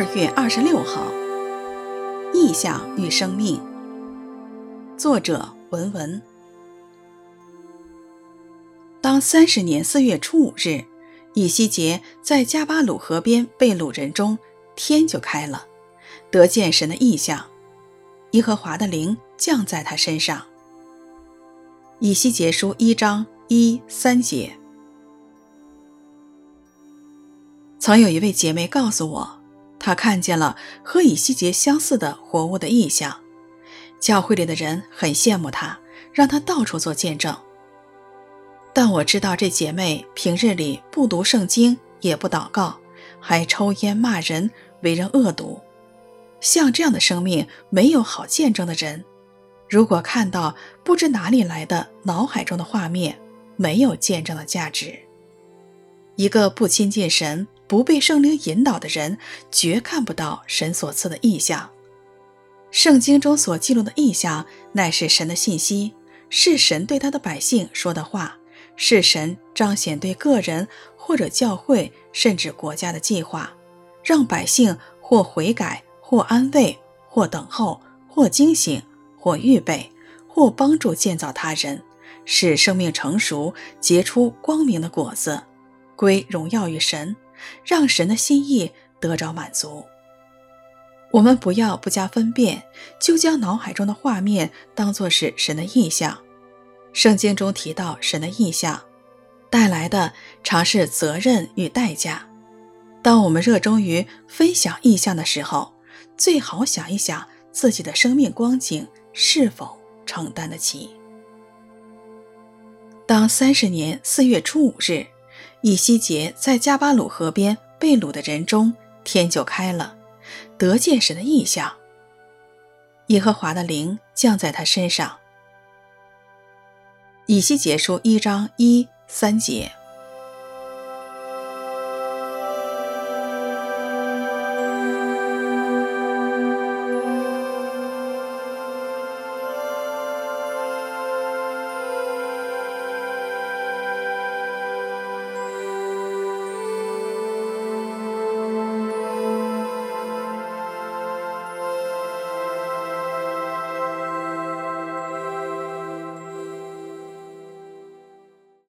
二月二十六号，意象与生命。作者文文。当三十年四月初五日，以西结在加巴鲁河边被掳人中，天就开了，得见神的意象，耶和华的灵降在他身上。以西结书一章一三节。曾有一位姐妹告诉我。他看见了和以西结相似的活物的异象，教会里的人很羡慕他，让他到处做见证。但我知道这姐妹平日里不读圣经，也不祷告，还抽烟骂人，为人恶毒。像这样的生命，没有好见证的人，如果看到不知哪里来的脑海中的画面，没有见证的价值。一个不亲近神，不被圣灵引导的人，绝看不到神所赐的异象。圣经中所记录的异象，乃是神的信息，是神对他的百姓说的话，是神彰显对个人或者教会甚至国家的计划，让百姓或悔改，或安慰，或等候，或惊醒，或预备，或帮助建造他人，使生命成熟，结出光明的果子，归荣耀于神。让神的心意得着满足。我们不要不加分辨，就将脑海中的画面当作是神的意象。圣经中提到神的意象带来的常是责任与代价。当我们热衷于分享意象的时候，最好想一想自己的生命光景是否承担得起。当三十年四月初五日。以西结在加巴鲁河边被掳的人中，天就开了，得见神的异象。耶和华的灵降在他身上。以西结书一章一三节。